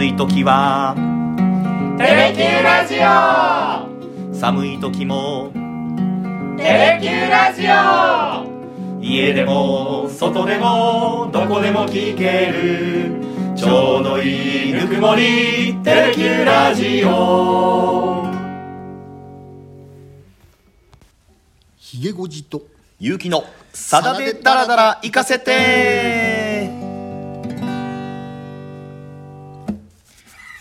暑い時は。テレキューラジオ。寒い時も。テレキューラジオ。家でも外でもどこでも聞ける。ちょうどいいぬくもり。テレキューラジオ。ひげごじと。ゆうきのさだでダラダラ行かせて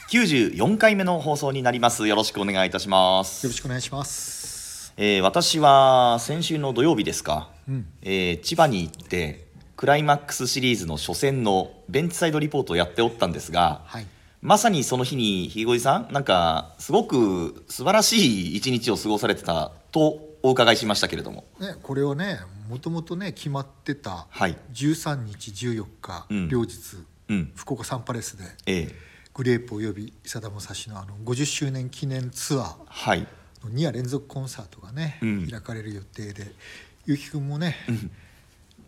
94回目の放送になります。よろしくお願いいたします。よろしくお願いします。えー私は先週の土曜日ですか、うん。えー千葉に行ってクライマックスシリーズの初戦のベンチサイドリポートをやっておったんですが、はい。まさにその日にひげごじさんなんかすごく素晴らしい一日を過ごされてたとお伺いしましたけれども。ねこれをねもともとね決まってたはい。13日14日、うん。両日うん。福岡サンパレスでええグレープおよびさだまさしのあの50周年記念ツアーはい。の2夜連続コンサートがね、うん。開かれる予定でゆうきくんもね、ん。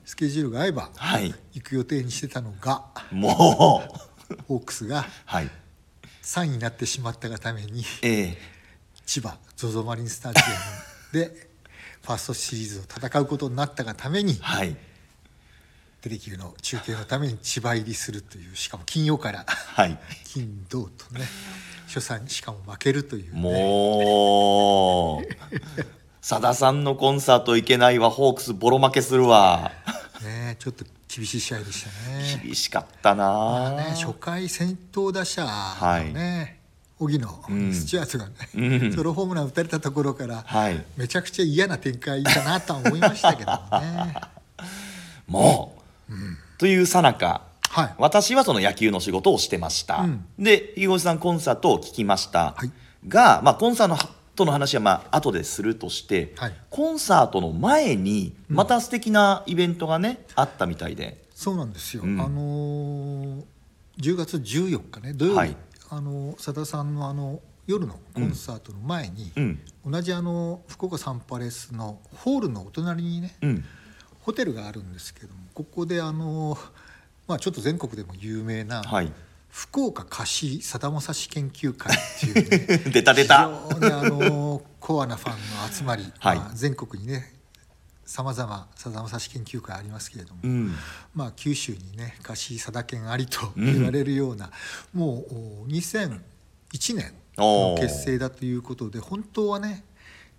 スケジュールが合えばはい。行く予定にしてたのがもう。ホークスがはい。3位になってしまったがためにええ。千葉 ZOZO マリンスタジアムでファーストシリーズを戦うことになったがためにはいテレキューの中継のために千葉入りするというしかも金曜から。はい。金土とね。初戦しかも負けるという、ね、もうさださんのコンサート行けないわホークスボロ負けするわ。ねちょっと厳しい試合でしたね。厳しかったな。まあね初回先頭打者のね、荻野、うん。スチュアートがね、うん。ソロホームラン打たれたところから、はい。めちゃくちゃ嫌な展開だなとは思いましたけどもね。もう、というさなかはい。私はその野球の仕事をしてました、うん。でひごじさんコンサートを聞きました、はい。が、まあ、コンサートの話はまあ後でするとして、はい。コンサートの前にまた素敵なイベントがね、あったみたいで。そうなんですよ。うん。あのー10月14日ね土曜日、はい。あのさださんのあの夜のコンサートの前に、うん。同じあの福岡サンパレスのホールのお隣にね、うんホテルがあるんですけどもここであのまあちょっと全国でも有名な、はい。福岡貸しさだまさし研究会っていうね 出た出た。非常にあのコアなファンの集まり、はい。まあ、全国にねさまざまさだまさし研究会ありますけれども、うん。まあ、九州にね貸しさだ研ありと言われるような、もうお2001年の結成だということで本当はね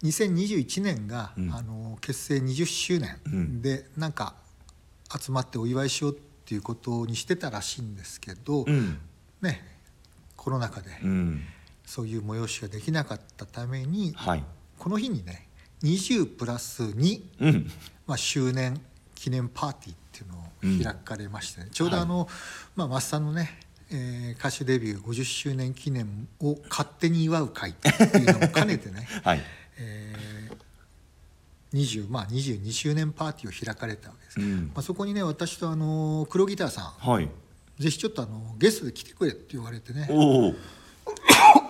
2021年が、うん。あの結成20周年で、なんか集まってお祝いしようっていうことにしてたらしいんですけど、うん。ねコロナ禍でうん。そういう催しができなかったために、はい。この日にね20プラス2、うん。まあ、周年記念パーティーっていうのを開かれましてね、ちょうどあの、まあ、増さんのね、えー歌手デビュー50周年記念を勝手に祝う会っていうのも兼ねてね、はいえー20まあ、22周年パーティーを開かれたわけです、うん。まあ、そこにね私とあの黒ギターさん。はい。ぜひちょっとあのゲストで来てくれって言われてね。お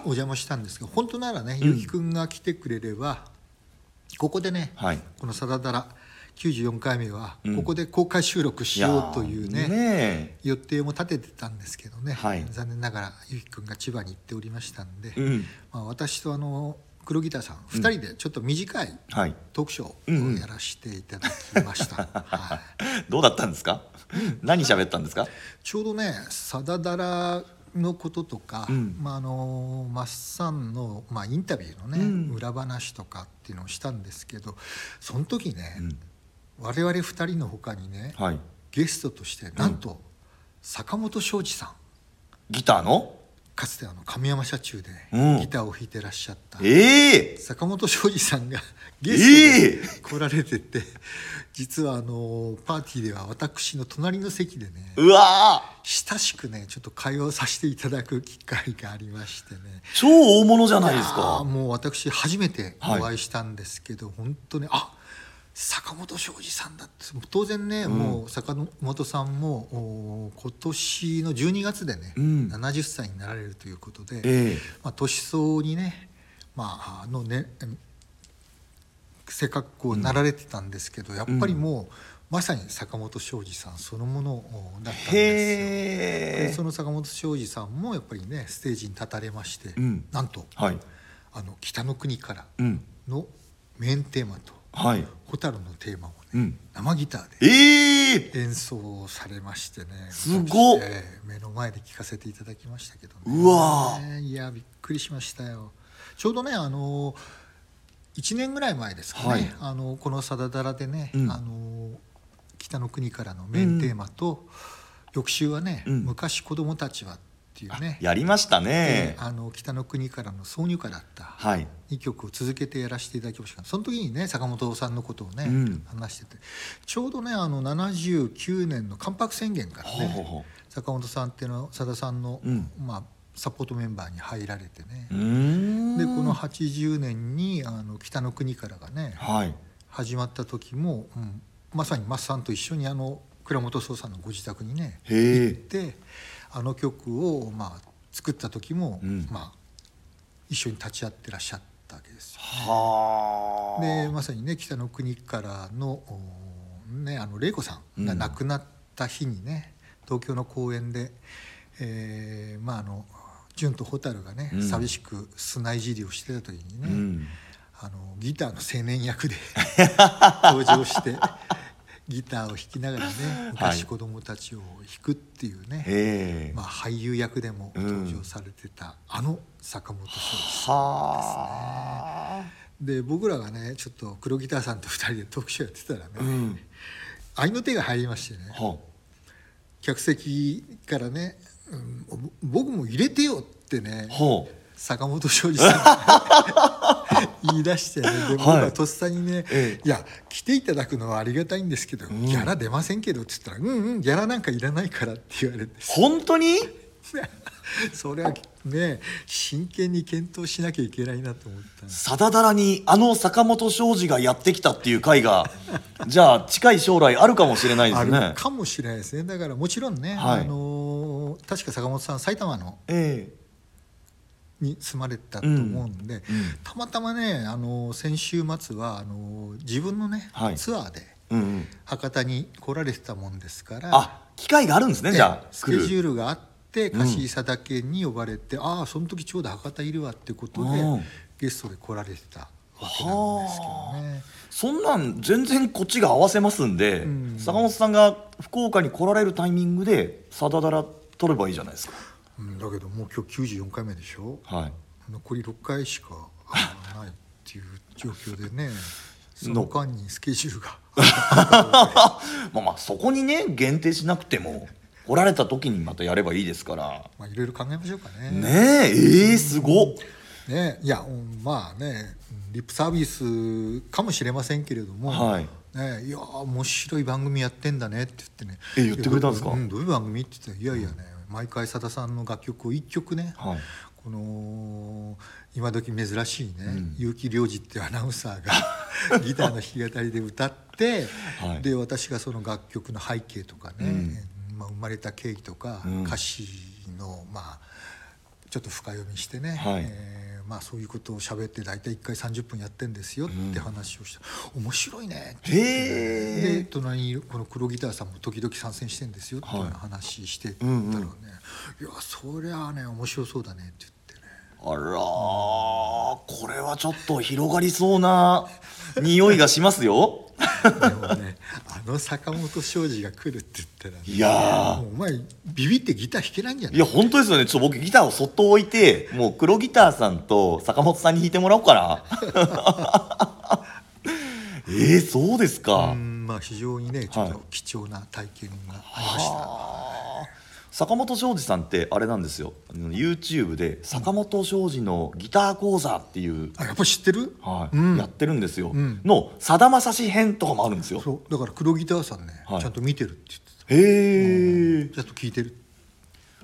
邪魔したんですけど本当ならねゆうきくんが来てくれれば、ここでね、はい。この「さだだら」94回目はうん。ここで公開収録しようというね,、やーね予定も立ててたんですけどね、はい。残念ながらゆうきくんが千葉に行っておりましたんで、うん。まあ、私とあの黒ギターさん2人でちょっと短いはい。トークシをやらせていただきました、はい、どうだったんですか？何喋ったんですか？ちょうどね「さだだら」のこととか、うん。まあ、あのマッサンの、まあ、インタビューのね、うん。裏話とかっていうのをしたんですけどその時ね、うん。我々2人の他にねはい。ゲストとしてなんと、坂本庄司さん。ギターの？かつてあの神山社中でうん。ギターを弾いてらっしゃった、ええ。坂本庄司さんがゲえ。ストで来られてて、実はあのパーティーでは私の隣の席でねうわー。親しくねちょっと会話をさせていただく機会がありましてね。超大物じゃないですやーかもう私初めてお会いしたんですけど、本当にあ坂本庄司さんだって。当然ね、もう坂本さんもお今年の12月でね、うん。70歳になられるということで、ええ。まあ、年相にね,、まあ、あのね背格好になられてたんですけど、やっぱりもう、まさに坂本庄司さんそのものだったんですよ。そその坂本庄司さんもやっぱりねステージに立たれまして、うん。なんとはい。あの北の国からうん。のメインテーマとはい。蛍のテーマをね、うん。生ギターでええ！演奏されましてねすごっ。私ええ目の前で聴かせていただきましたけどね。うわー。いやびっくりしましたよ。ちょうどねあの1年ぐらい前ですかね、はい。あのこの「さだだら」でね、うん。あの北の国からのメインテーマと、翌週はね、うん。昔子供たちは」っていうね。やりましたね。あの北の国からの挿入歌だった。はい。2曲を続けてやらせていただきました。その時にね坂本さんのことをね、うん。話してて。ちょうどねあの79年の関白宣言からね坂本さんっていうのはさださんの、うん。まあ、サポートメンバーに入られてね。でこの80年にあの北の国からがねはい。始まった時も、うんまさにマスさんと一緒にあの倉本壮さんのご自宅にね行ってあの曲を、まあ、作った時も、うん。まあ、一緒に立ち会ってらっしゃったわけですよ。はあ。でまさにね北の国からのおねあの玲子さんが亡くなった日にね、東京の公園で、えーまああの純と蛍がね、うん。寂しく砂いじりをしてた時にね、うん。あのギターの青年役で登場して ギターを弾きながらね昔子供たちを弾くっていうね、へえ。まあ、俳優役でも登場されてた、あの坂本壮はあ。で僕らがねちょっと黒ギターさんと2人でトークショーやってたらね、うん。合いの手が入りましてねは客席からね、うんぼ僕も入れてよってね坂本庄司さんが 言い出してね。で僕はいはとっさにね、ええ。いや来ていただくのはありがたいんですけど、ん。ギャラ出ませんけど」って言ったら「うんうんギャラなんかいらないから」って言われて。本当に？それはね真剣に検討しなきゃいけないなと思った。さだだらにあの坂本庄司がやってきたっていう回が じゃあ近い将来あるかもしれないであるすねかもしれないですね。だからもちろんね、はい。あのー確か坂本さん埼玉のえに住まれてたと思うんで、うんたまたまね、あのー先週末はあのー自分のね、はい。ツアーで博多に来られてたもんですからあ機会があるんですねええじゃあスケジュールがあってうん。貸伊佐岳に呼ばれて、ああその時ちょうど博多いるわってことで、うん。ゲストで来られてたわけなんですけどね。そんなん全然こっちが合わせますんで、うん。坂本さんが福岡に来られるタイミングでさだだら取ればいいじゃないですかうん、だけどもう今日94回目でしょ？はい。残り6回しかあないっていう状況でね その間にスケジュールが。まあまあそこにね限定しなくても来られた時にまたやればいいですから。まあいろいろ考えましょうかね。ねえええすごっ。ねいやうんまあねリップサービスかもしれませんけれども、はい。ね、いや面白い番組やってんだねって言ってね。え言ってくれたんですか？いやどうどういう番組？って言ったらいやいやね毎回さださんの楽曲を1曲ね、はい。この今時珍しいね、うん。結城良二っていうアナウンサーが ギターの弾き語りで歌って、はい。で私がその楽曲の背景とかね、うん。まあ、生まれた経緯とか、うん。歌詞のまあちょっと深読みしてね、はい。えーまあ、そういうことを喋って大体1回30分やってんですよって話をした、面白いねって。で隣にいるこの黒ギターさんも時々参戦してんですよって話してたらね、いやそりゃあね面白そうだねって言ってね。あらーこれはちょっと広がりそうな匂いがしますよ。でもねあの坂本庄司が来るって言ったらね、いやお前ビビってギター弾けないんじゃない？ーいや本当ですよね。ちょっと僕ギターをそっと置いてもう黒ギターさんと坂本さんに弾いてもらおうかな。えー、そうですか、うんまあ非常にねちょっはい。と貴重な体験がありました、はあ坂本庄司さんってあれなんですよ。YouTube で「坂本庄司のギター講座」っていう、あやっぱ知ってる、はい。うん。やってるんですよ、うん。のさだまさし編とかもあるんですよ。そう。だから黒ギターさんね、はい。ちゃんと見てるって言ってへえ。たちゃんと聞いてる。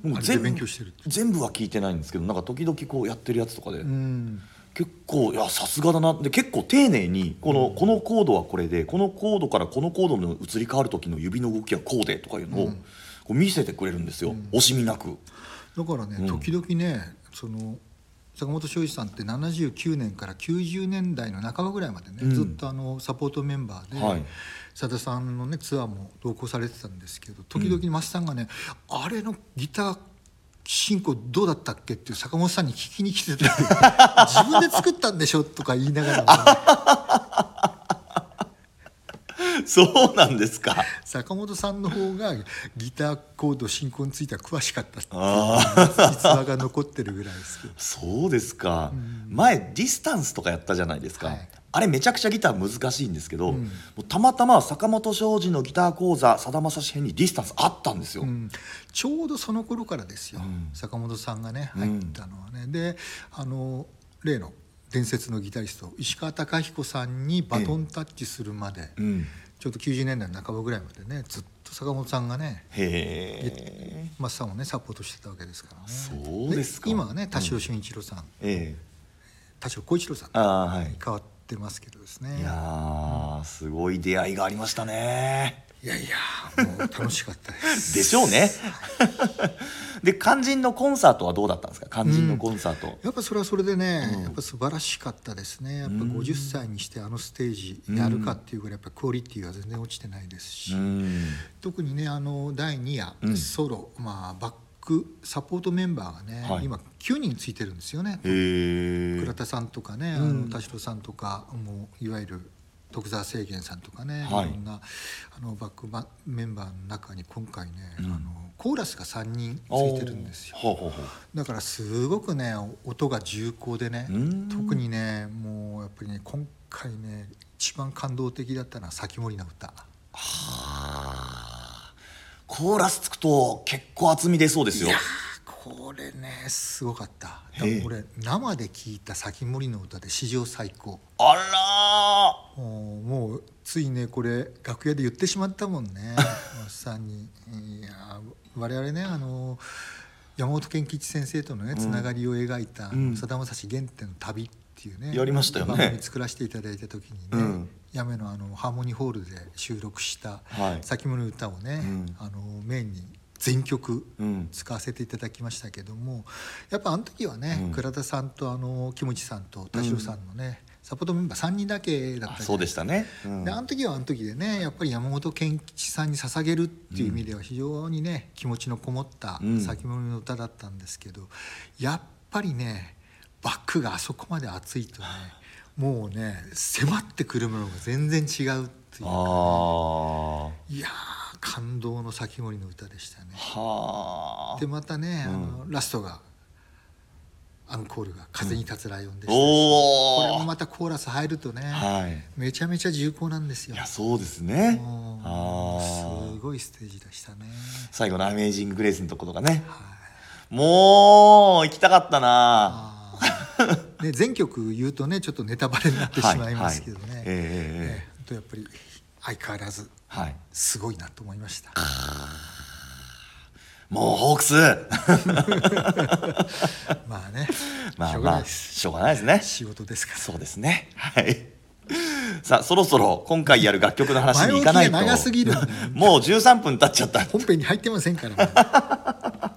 もうあれで勉強してるって。全部は聞いてないんですけどなんか時々こうやってるやつとかで、うん。結構いやさすがだな。で結構丁寧にこの,、このコードはこれでこのコードからこのコードの移り変わる時の指の動きはこうでとかいうのを、こう見せてくれるんですよ、惜しみなく。だからね、うん。時々ねその坂本庄司さんって79年から90年代の半ばぐらいまでね、うん。ずっとあのサポートメンバーで、はい。さださんのねツアーも同行されてたんですけど時々マスさんがね、あれのギター進行どうだったっけっていう坂本さんに聞きに来てた 自分で作ったんでしょとか言いながらもね、そうなんですか。坂本さんの方がギターコード進行については詳しかったっていう。あ実話が残ってるぐらいですけど。そうですか、前ディスタンスとかやったじゃないですか、はい。あれめちゃくちゃギター難しいんですけど、うん。たまたま坂本庄司のギター講座さだまさし編にディスタンスあったんですよ、うん。ちょうどその頃からですよ、うん。坂本さんがねうん入ったのはね、であの例の伝説のギタリスト石川貴彦さんにバトンタッチするまで、うんちょうど90年代の半ばぐらいまでねずっと坂本さんがねへえ。マッサンをねサポートしてたわけですからね。そうですか。今はね田代俊一郎さん、え田代浩一郎さんえああはい。変わってますけどですね。いやーすごい出会いがありましたねいやいやもう楽しかったです。でしょうね。で肝心のコンサートはどうだったんですか？肝心のコンサート、やっぱそれはそれでね、うん。やっぱ素晴らしかったですね。やっぱうん50歳にしてあのステージやるかっていうぐらいやっぱクオリティが全然落ちてないですし、うん。特にねあの第2夜、うん。ソロ、まあ、バックサポートメンバーがね、はい。今9人ついてるんですよね。倉田さんとかね、あうん。の田代さんとかもういわゆる徳澤清源さんとかね、はい。い、ろんなあのバックバメンバーの中に今回ね、うん。あのコーラスが3人ついてるんですよ。ほうほうほう。だからすごくね音が重厚でねうん。特にねもうやっぱりね今回ね一番感動的だったのは「先森の歌」はあ。コーラスつくと結構厚み出そうですよこれねすごかった。俺生で聴いた先森の歌で史上最高。あらもうついねこれ楽屋で言ってしまったもんね。松 さんに。いや我々ねあの山本健吉先生とのねつながりを描いたうん。さだまさし原点の旅っていうねやりましたよね。番組作らせていただいた時にね、うん。やめのあのハーモニーホールで収録したはい「先物の歌」をね、うん。あのメインに全曲うん。使わせていただきましたけどもやっぱあの時はね、うん。倉田さんとあの木持さんと田代さんのね、サポートメンバー3人だけだったそうでしたね、うん。であの時はあの時でねやっぱり山本健吉さんに捧げるっていう意味では非常にね気持ちのこもったうん。先物の歌だったんですけど、やっぱりねバックがあそこまで熱いとねもうね迫ってくるものが全然違うっていうあいやー感動の先森の歌でしたね。でまたね、うん。あのラストがアンコールが「風に立つライオン」でしたし、おおこれもまたコーラス入るとね、はい。めちゃめちゃ重厚なんですよ。いやそうですね。すあごいステージでしたね。最後の「アメージング・グレイス」のとことかね。はい。もう行きたかったな。ね、全曲言うとねちょっとネタバレになってしまいますけどね、はい。はい。えええええ本当やっぱり相変わらずはい。すごいなと思いました。もうホークス。まあね。まあまあしょうがないです。ね。仕事ですから。そうですね。はい。さあそろそろ今回やる楽曲の話に行かないと。長すぎる。んだよもう13分経っちゃった。本編に入ってませんから、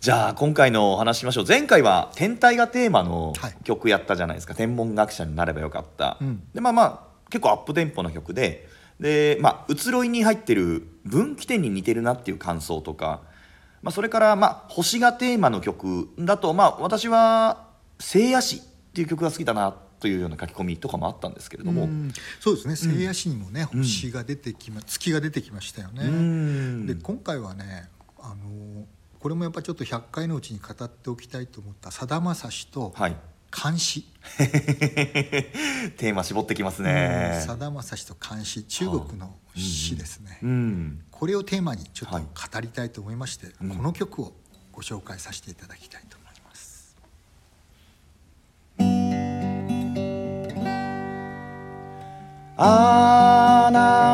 じゃあ今回のお話しましょう。前回は天体がテーマのはい。曲やったじゃないですか、天文学者になればよかった、うん。でまあまあ結構アップテンポの曲ででまあ移ろいに入ってる分岐点に似てるなっていう感想とか、まあ、それからまあ星がテーマの曲だとまあ私は「聖夜詩」っていう曲が好きだなというような書き込みとかもあったんですけれども、うん。そうですね。聖夜詩にもね、星が出てきま月が出てきましたよね、うん。で今回はねあのこれもやっぱちょっと100回のうちに語っておきたいと思ったさだまさしとはい監視。テーマ絞ってきますね。さだまさしと監視中国の詩ですね、うん。これをテーマにちょっとはい。語りたいと思いまして、うん。この曲をご紹介させていただきたいと思います。あな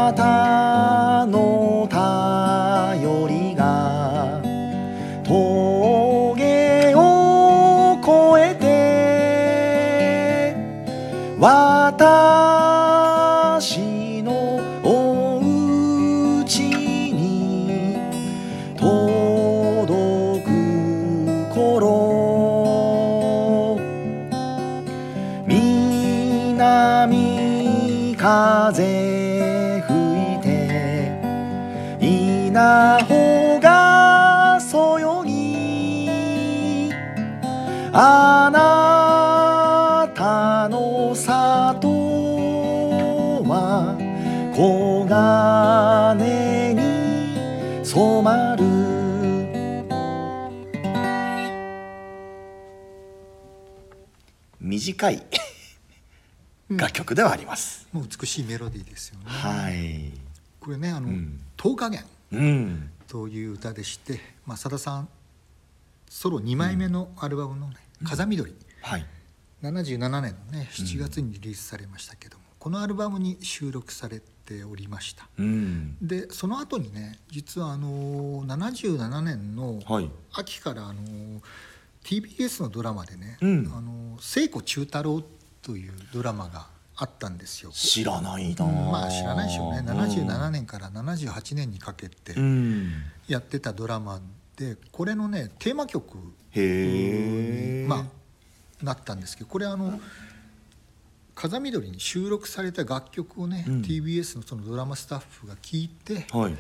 あなたの里は黄金に染まる。短い楽曲ではあります、もう美しいメロディーですよね。はい。これねあの、うん。10日弦うん。という歌でして、まあ、さださんソロ2枚目のアルバムのね「風緑」はい。77年のね7月にリリースされましたけども、このアルバムに収録されておりました。うん。でその後にね実はあの77年のはい。秋からあの TBS のドラマでね「うん。あの聖子中太郎」というドラマがあったんですよ。知らないな、うんまあ知らないでしょうね。うん77年から78年にかけてうん。やってたドラマでこれのねテーマ曲へえまあなったんですけどこれあの風見鶏に収録された楽曲をね、うん。TBS のそのドラマスタッフが聴いて、はい。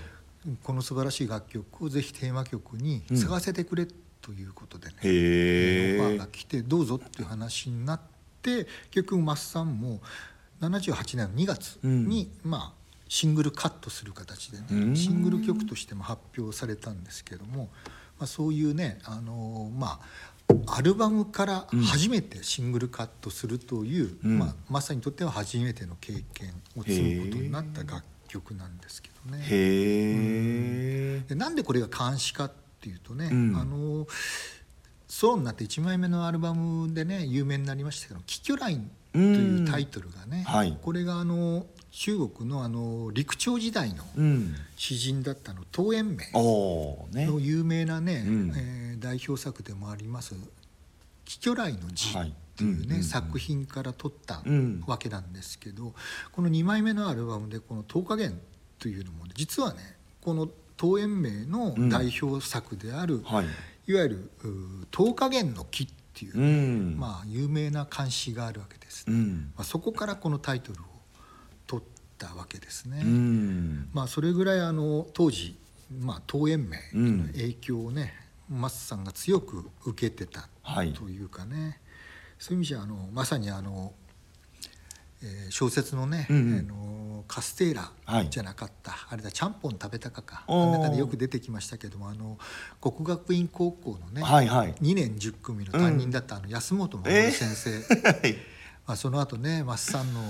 この素晴らしい楽曲をぜひテーマ曲に探せてくれということでね、へえオファーが来てどうぞっていう話になって結局マスさんも78年の2月に、まあシングルカットする形でね、うん。シングル曲としても発表されたんですけども、まあ、そういうねあのーまあアルバムから初めてシングルカットするという、うん。まあ、マスにとっては初めての経験を積むことになった楽曲なんですけどね。へえでなんでこれが監視かっていうとね、うん。あのソロになって1枚目のアルバムでね有名になりましたけど「キキョライン」というタイトルがね、はい。これがあの中国のあの陸朝時代のうん。詩人だったの東延明の有名なね、うん。えー代表作でもあります「キキョライの字」はい。っていうね、うんうんうん。作品から取ったうん。わけなんですけど、この2枚目のアルバムでこの「10日弦」というのも実はねこの東延明の代表作である、はい。いわゆるうー10日弦の木っていう、うん。まあ有名な漢詩があるわけですね、うん。まあ、そこからこのタイトルを取ったわけですね。うん。まあそれぐらいあの当時、まあ、東延明うん。の影響をね、マスさんが強く受けてたはい。というかね、そういう意味じゃあのまさにあの、えー小説のね、うんうん。あのカステーラはい。じゃなかった、あれだちゃんぽん食べたかかあの中でよく出てきましたけどもあの国学院高校のね、はいはい。2年10組の担任だったあの安本守えー先生、はい まあ、その後ねマスさんの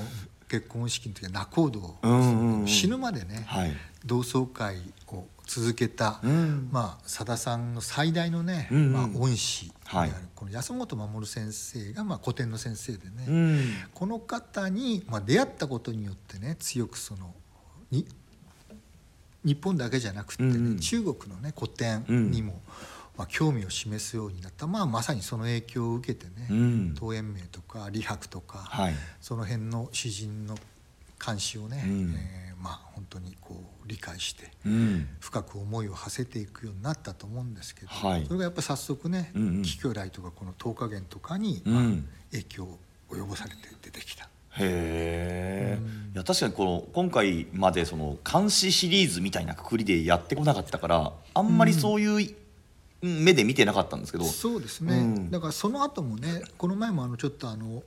結婚式の時は仲人を、うんうんうん。死ぬまでね、はい。同窓会を続けた、うん。まあ、さださんの最大のね、うんうん。まあ、恩師である、はいこの安本守先生が、まあ、古典の先生でね、うん。この方に、まあ、出会ったことによってね強くそのに日本だけじゃなくてね、うん。うん中国のね古典にも、まあ、興味を示すようになった、まあ、まさにその影響を受けてね、うん。東延明とか李白とか、はい。その辺の詩人の漢詩をね、うん。えーまあ本当にこう理解してうん。深く思いを馳せていくようになったと思うんですけど、はい。それがやっぱ早速ねうんうん「貴巨来」とかこの「十日弦」とかに、うん。まあ影響を及ぼされて出てきた。へえ、うん。いや確かにこの今回までその監視シリーズみたいなくくりでやってこなかったからあんまりそういううん目で見てなかったんですけど、そうですね、うん。だからその後もねこの前もあのちょっとあの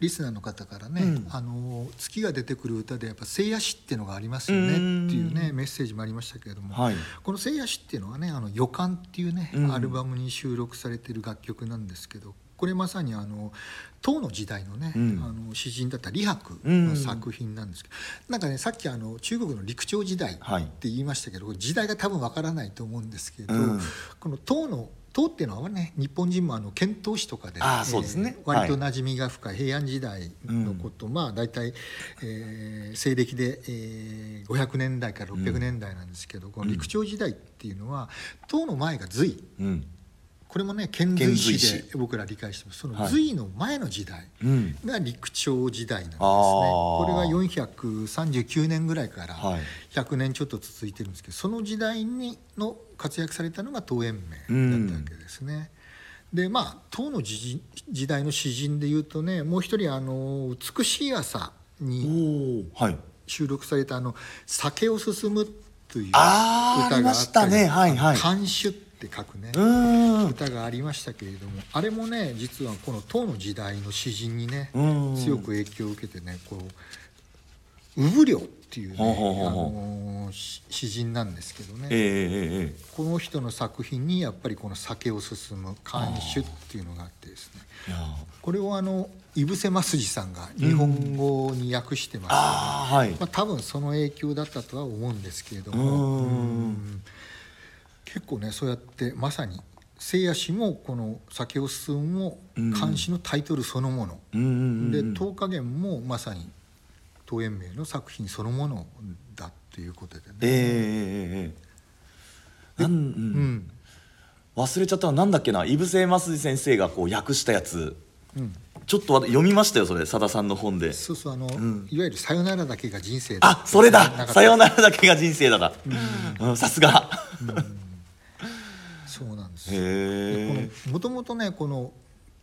リスナーの方からね、うん。あの月が出てくる歌でやっぱ「聖夜詩」っていうのがありますよねうん。っていうねメッセージもありましたけれども、はい。この「聖夜詩」っていうのはね「あの予感」っていうね、うん。アルバムに収録されている楽曲なんですけどこれまさにあの唐の時代のね、うん。あの詩人だった李白の作品なんですけど、なんかねさっきあの中国の陸朝時代ってはい言いましたけど、これ時代が多分わからないと思うんですけど、うん。この唐の唐っていうのはね日本人もあの遣唐使とかであーそうですね。えー割とはい。馴染みが深い平安時代のこと、まあ大体、えー西暦で、えー500年代から600年代なんですけど、この陸朝時代っていうのは唐の前が隋。うんこれもね遣隋使使。で僕ら理解してます。そのはい。隋の前の時代うん。が陸朝時代なんですね、これが439年ぐらいからはい。100年ちょっと続いてるんですけどその時代にの活躍されたのが東延明だったわけですね。でまあ唐の時時代の詩人でいうとねもう一人あの「美しい朝」おに収録されたあの「酒を進む」という歌があったたね。はいはい。漢酒ってって書くね。うーん。歌がありましたけれどもあれもね実はこの唐の時代の詩人にねうん。強く影響を受けてねこう産領っていうねあの詩人なんですけどね、えええええこの人の作品にやっぱりこの酒を進む漢酒っていうのがあってですね。これをあの井伏正治さんが日本語に訳してます、ああはい。まあ、多分その影響だったとは思うんですけれどうも。ーん。うん結構ねそうやってまさに聖夜氏もこの「酒を進む」も漢詩のタイトルそのもの、うんうんうんうん。で東華源もまさに東円明の作品そのものだっていうことでね。えええなん、ううん。ん忘れちゃったのなんだっけな？井伏正治先生がこう訳したやつ。うん。ちょっとわ読みましたよそれ。さださんの本で。そうそうあの、ん。いわゆる「さよならだけが人生だ」あそれだ。さよなならだけが人生だだうん。さすが。そうです。もともとねこの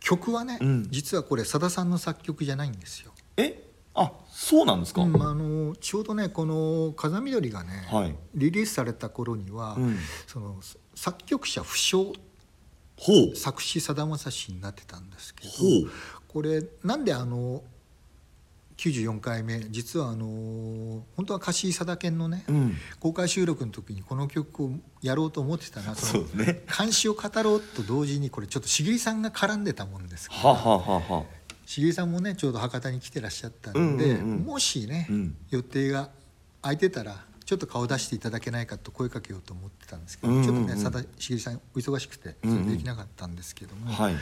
曲はね、うん。実はこれさださんの作曲じゃないんですよ。え？あそうなんですか、うんあのちょうどねこの「風見鶏」がね、はい。リリースされた頃には、うん。その作曲者不詳作詞さだまさしになってたんですけどこれなんであの94回目。実はあの本当は貸井さだけんのね、うん。公開収録の時にこの曲をやろうと思ってたなそのね。監視を語ろうと同時にこれちょっと茂さんが絡んでたもんです。からはあはあはあ。はあ茂さんもねちょうど博多に来てらっしゃったんで、うんうんうん。もしね、うん。予定が空いてたらちょっと顔出していただけないかと声かけようと思ってたんですけど、うんうんうん。ちょっとね佐田茂さんお忙しくてそれできなかったんですけども、はい。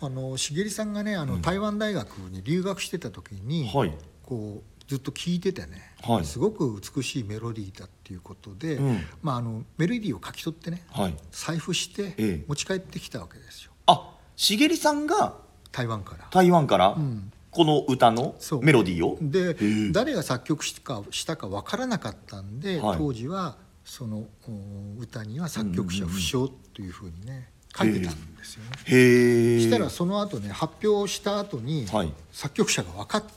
あの茂さんがねあの、台湾大学に留学してた時に、はい。こうずっと聴いててね、はい。すごく美しいメロディーだっていうことで、うん。まあ、あのメロディーを書き取ってねはい。財布してええ。持ち帰ってきたわけですよ。あ茂里さんが台湾から。台湾から？んこの歌のメロディーを、でえ。誰が作曲したかしたか分からなかったんで、はい。当時はそのお歌には作曲者不詳というふうにね書いてたんですよね。へえ。したらその後ね発表した後に、はい作曲者が分かって。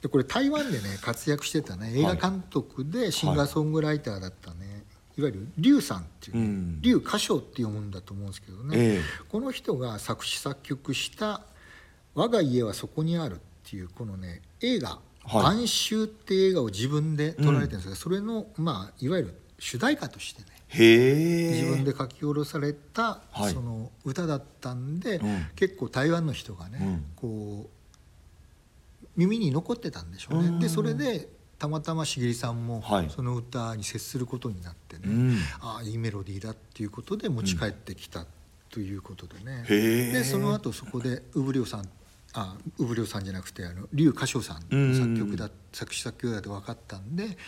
でこれ台湾でね活躍してたね映画監督でシンガーソングライターだったね、い、わゆる劉さんっていうね、うん。劉歌唱っていうもんだと思うんですけどね、ええ。この人が作詞作曲した「我が家はそこにある」っていうこのね映画「はい。晩秋」っていう映画を自分で撮られてるんですけど、それのまあいわゆる主題歌としてね自分で書き下ろされたはい。その歌だったんで、うん。結構台湾の人がね、うん。こう耳に残ってたんでしょうね。うん。でそれでたまたま茂さんもはい。その歌に接することになってね、うん。ああいいメロディーだっていうことで持ち帰ってきたということでね、でその後そこで産良さんあ産良さんじゃなくてあの劉歌唱さんうんの作曲だ、作詞作曲だと分かったんで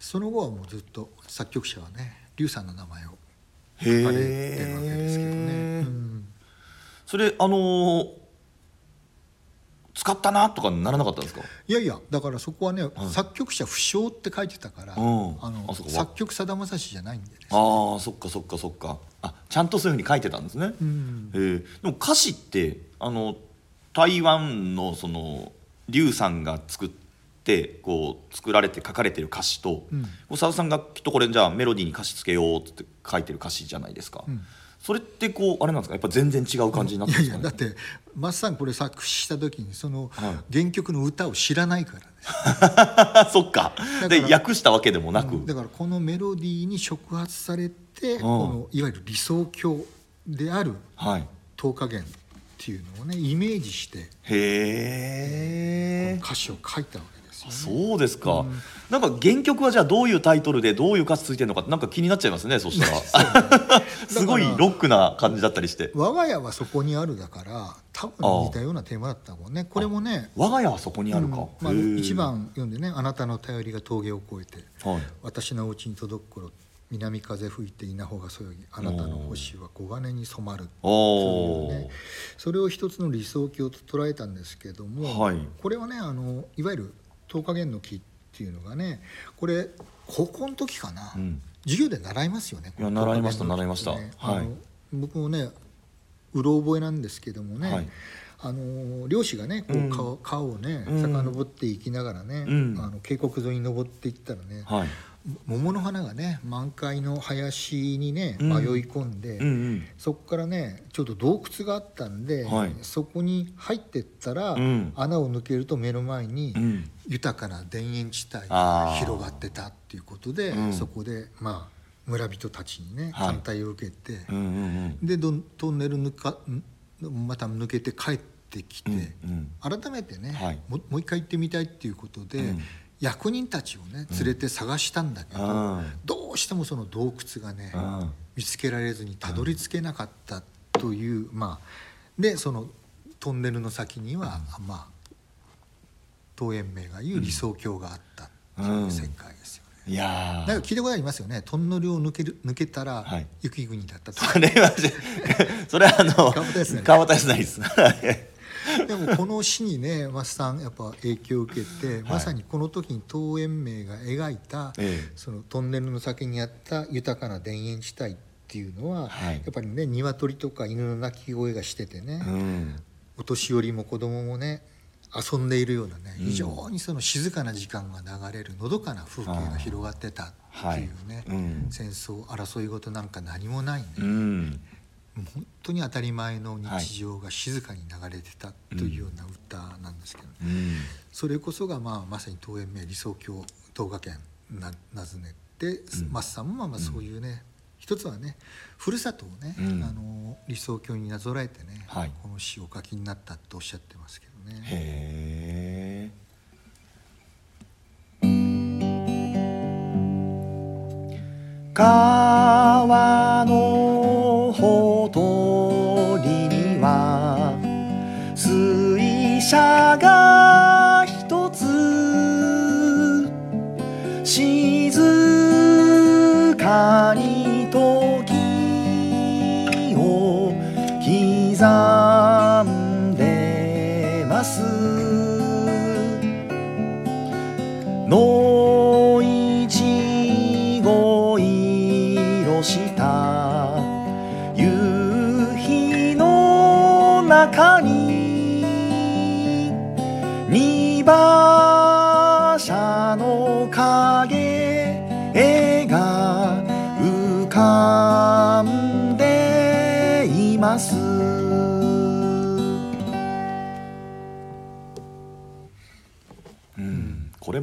その後はもうずっと作曲者はね劉さんの名前を書かれてるわけですけどね。うん。それあのー使ったなとかならなかったんですか？いやいやだからそこはね、作曲者不詳って書いてたから、うん。あのあ作曲さだまさしじゃないんでね。ああそっかそっかそっか。あちゃんとそういうふうに書いてたんですね、うん。え。ーでも歌詞ってあの台湾のその劉さんが作ってこう作られて書かれてる歌詞とうん。佐田さんがきっとこれじゃあメロディーに歌詞つけようって書いてる歌詞じゃないですか、ん。それってこうあれなんですか？やっぱ全然違う感じになってね、やいやだって松さんこれ作詞した時にそのはい。原曲の歌を知らないからです、そっか。らで訳したわけでもなく、だからこのメロディーに触発されて、ん。このいわゆる理想郷であるはい。東華源っていうのをねイメージしてへえ。歌詞を書いたわけですよ、ね。そうですか、なんか原曲はじゃあどういうタイトルでどういう歌詞ついてるのかってなんか気になっちゃいますね そしたら。すごいロックな感じだったりして。我が家はそこにあるだから多分似たようなテーマだったもんね。これもね我が家はそこにあるか、うん。まあ、一番読んでね「あなたの頼りが峠を越えて、はい。私のうちに届く頃南風吹いて稲穂がそよぎあなたの星は黄金に染まる」おー。そういうね。それを一つの理想郷と捉えたんですけども、はい。これはねあのいわゆる十日源の木っていうのがねこれ高校の時かな、うん。授業で習いますよねいやこの習いました習いました。はい。あの僕もねうろ覚えなんですけどもね、はい。あの漁師がねこうん。う川,、川をねうん。遡っていきながらね、うん。あの渓谷沿いに登っていったらね、はい桃の花がね満開の林にねうん。迷い込んで、うんうん。そこからねちょっと洞窟があったんで、はい。そこに入ってったら、うん。穴を抜けると目の前にうん。豊かな田園地帯が広がってたっていうことで、うん。そこでまあ村人たちにねはい。反対を受けて、うんうんうん。でどんトンネル抜かんまた抜けて帰ってきて、うんうん。改めてね、はい。ももう一回行ってみたいっていうことで、うん役人たちをね連れて探したんだけど、うん。どうしてもその洞窟がね、うん。見つけられずにたどり着けなかったという、まあでそのトンネルの先には、まあ東園名が言う理想郷があったっていう世界ですよね。いやー。なんか聞いたことありますよね。トンネルを抜ける抜けたらはい。雪国だったとか、それはそれはあの川端康成。ですはい でもこの詩にね増さんやっぱ影響を受けて、い。まさにこの時に東園名が描いた、ええ。そのトンネルの先にあった豊かな田園地帯っていうのは、はい。やっぱりね鶏とか犬の鳴き声がしててね、うん。お年寄りも子供もね遊んでいるようなねうん。非常にその静かな時間が流れるのどかな風景が広がってたっていうね、戦争争い事なんか何もないね、本当に当たり前の日常が静かに流れてたというような歌なんですけど、うん。それこそが、まあ、まさに東園名理想郷東賀県な名付ね。て、うん。マスさんもまあまあそういうね、一つはねふるさとをね、うん。あの理想郷になぞらえてね、はい。この詩をお書きになったっておっしゃってますけどね。へえ。川の車が一つ静かに時を刻んでます。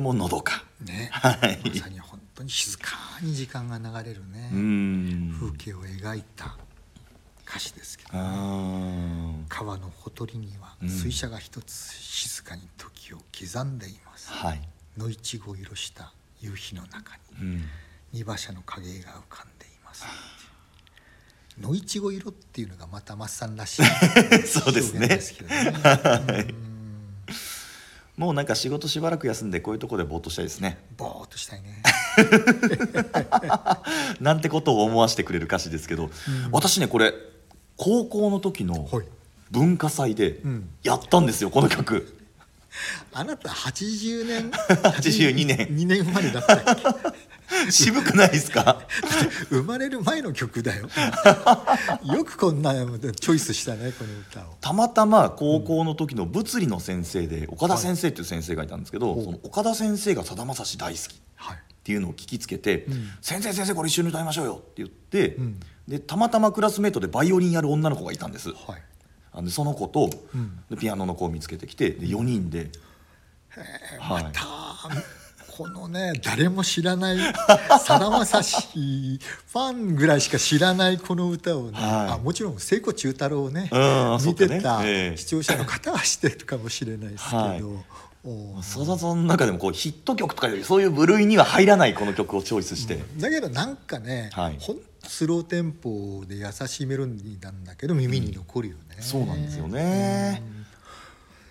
ものどか。ね。はい。まさに本当に静かに時間が流れるね、うん。風景を描いた歌詞ですけど、あー。川のほとりにはうん。水車が一つ静かに時を刻んでいます、はい、野いちご色した夕日の中に。う馬車の影が浮かんでいます。野いちご色っていうのがまたマッサンらしい。そうですね。ですけどね。う んもうなんか仕事しばらく休んでこういうところでぼーっとしたいですね。ぼーっとしたいね。なんてことを思わせてくれる歌詞ですけど、私ねこれ高校の時のはい。文化祭でうん。やったんですよこの曲。あなた80年？82年。2年生まれだったっけ？渋くないですか？生まれる前の曲だよ。よくこんなチョイスしたねこの歌を。たまたま高校の時の物理の先生で岡田先生っていう先生がいたんですけど、はい。その岡田先生がさだまさし大好きっはい。ていうのを聞きつけて「うん。先生先生これ一緒に歌いましょうよ」って言って、うん。でたまたまクラスメートでバイオリンやる女の子がいたんです。はい。あでその子と、うん。でピアノの子を見つけてきてで4人で、はいまたこのね誰も知らない さだまさしファンぐらいしか知らないこの歌をね、はい。あもちろん聖子中太郎をねうん見てたええ。視聴者の方は知ってるかもしれないですけど、はい。おー。さださんの中でもこうヒット曲とかよりそういう部類には入らないこの曲をチョイスして、だけどなんかね、はい。ほんとスローテンポで優しいメロディーなんだけど耳に残るよね、そうなんですよね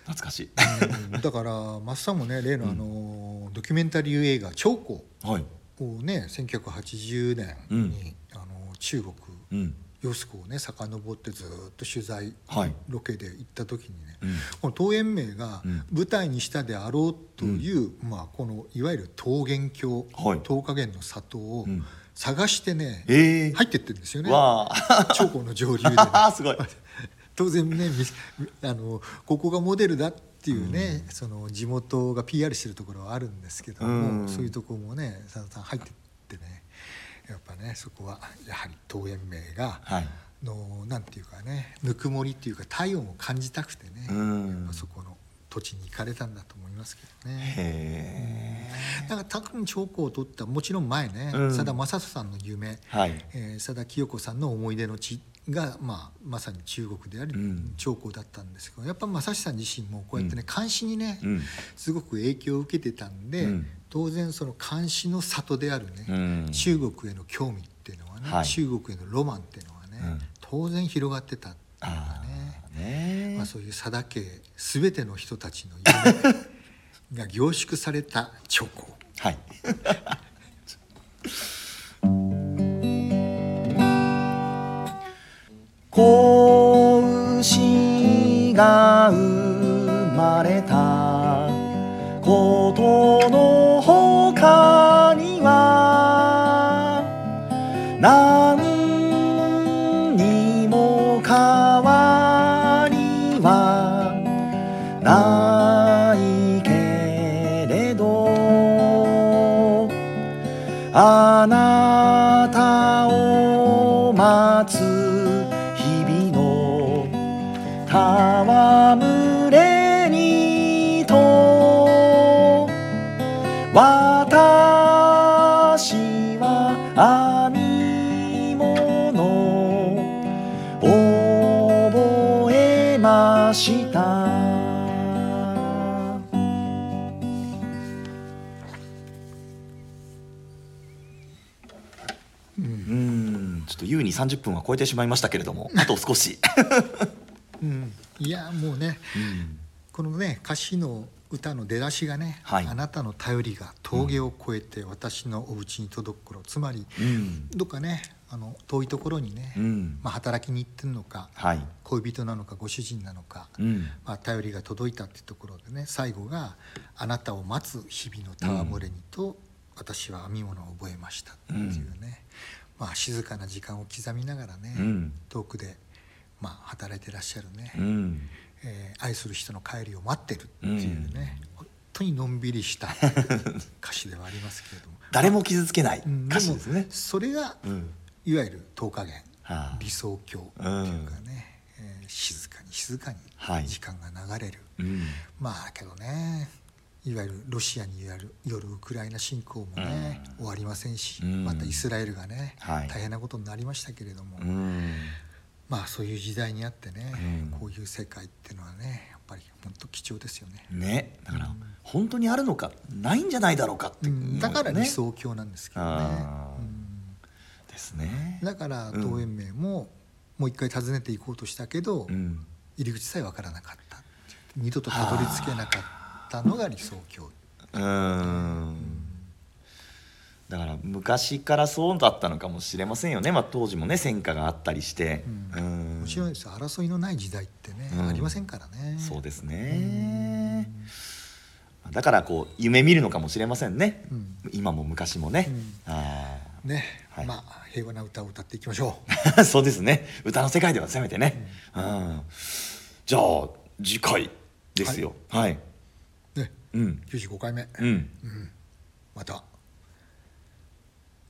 懐かしい、うん。だから松さんもね例のあの、ドキュメンタリー映画「長江はい」をね1980年に、うん。あの中国うん。揚子をね遡ってずっと取材、はい。ロケで行った時にね、うん。この桃園名がうん。舞台にしたであろうという、まあ、このいわゆる桃源郷、はい。桃花源の里をうん。探してね、ええ入ってってるんですよね。長江の上流で、ね、すごい当然ねみ あのここがモデルだっていうね、その地元が PR してるところはあるんですけども、うん。そういうところもね佐田さん入ってやっぱねそこはやはり東園名が、はい。のなんていうかねぬくもりっていうか体温を感じたくてね、うん。やっぱそこの土地に行かれたんだと思いますけどね。へだから多分長江を取ったもちろん前ねうん。佐田正人さんの夢、えはい。えー佐田清子さんの思い出の地が、まあ、まさに中国であり、うん。長江だったんですけどやっぱ正志さん自身もこうやってね、監視にね、うん。すごく影響を受けてたんで、うん。当然その監視の里であるね、うん。中国への興味っていうのはね、はい。中国へのロマンっていうのはね、うん。当然広がってたっていうあかね。まあ、そういう佐田家全ての人たちの夢が凝縮された長江はい子牛が生まれた。ことのほかには何私は編み物覚えました。うん。ちょっと優に30分は超えてしまいましたけれどもあと少し、うん、いやもうねうん。このね歌詞の歌の出だしがね、はい。あなたの頼りが峠を越えて私のお家に届く頃、つまりうん。どっかねあの遠いところにね、うん。まあ、働きに行ってるのかはい。恋人なのかご主人なのか、うん。まあ、頼りが届いたってところでね最後が「あなたを待つ日々の戯れにと、私は編み物を覚えました」っていうね、まあ、静かな時間を刻みながらね、うん。遠くで、まあ、働いてらっしゃるね、うんえー愛する人の帰りを待ってるっていうね、本当にのんびりした歌詞ではありますけれども、誰も傷つけないうん歌詞ですね。もそれが、うん。いわゆる10日間、はあ。理想郷っていうかね、えー静かに静かはい。に時間が流れる、うん。まあけどねいわゆるロシアによるよるウクライナ侵攻もね、終わりませんし、うん。またイスラエルがね、はい。大変なことになりましたけれども、うんまあそういう時代にあってね、うん。こういう世界っていうのはねやっぱり本当貴重ですよね。ね。だから本当にあるのかないんじゃないだろうかって、うん。だからね理想郷なんですけどね。ですね。だから東園名ももう一回訪ねていこうとしたけど、うん。入り口さえ分からなかった二度とたどり着けなかったのが理想郷。うんだから昔からそうだったのかもしれませんよね、まあ、当時もね戦火があったりして、うん。うん。もちろんです。よ争いのない時代ってね、うん。ありませんからね。そうですね。だからこう夢見るのかもしれませんね、うん。今も昔もね、うん。あね、はい。まあ平和な歌を歌っていきましょー そうですね。歌の世界ではせめてね、うん。じゃあ次回ですよ。はい、う。ね、うん。95回目、うん。また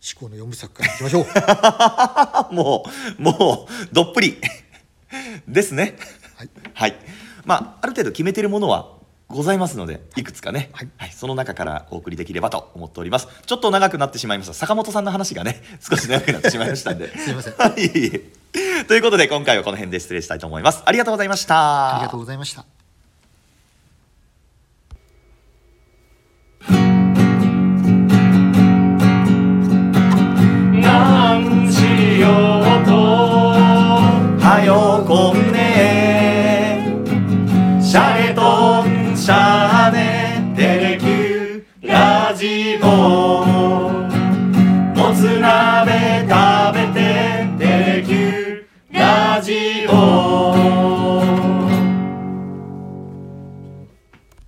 思考の4部作からいきましょう。あ もうもうどっぷり。ですね。はい、はい。まあある程度決めてるものはございますのでい。くつかね、はい。その中からお送りできればと思っております。ちょっと長くなってしまいました。坂本さんの話がね少し長くなってしまいましたんで。すいません。はい。ということで今回はこの辺で失礼したいと思います。ありがとうございました。ありがとうございました。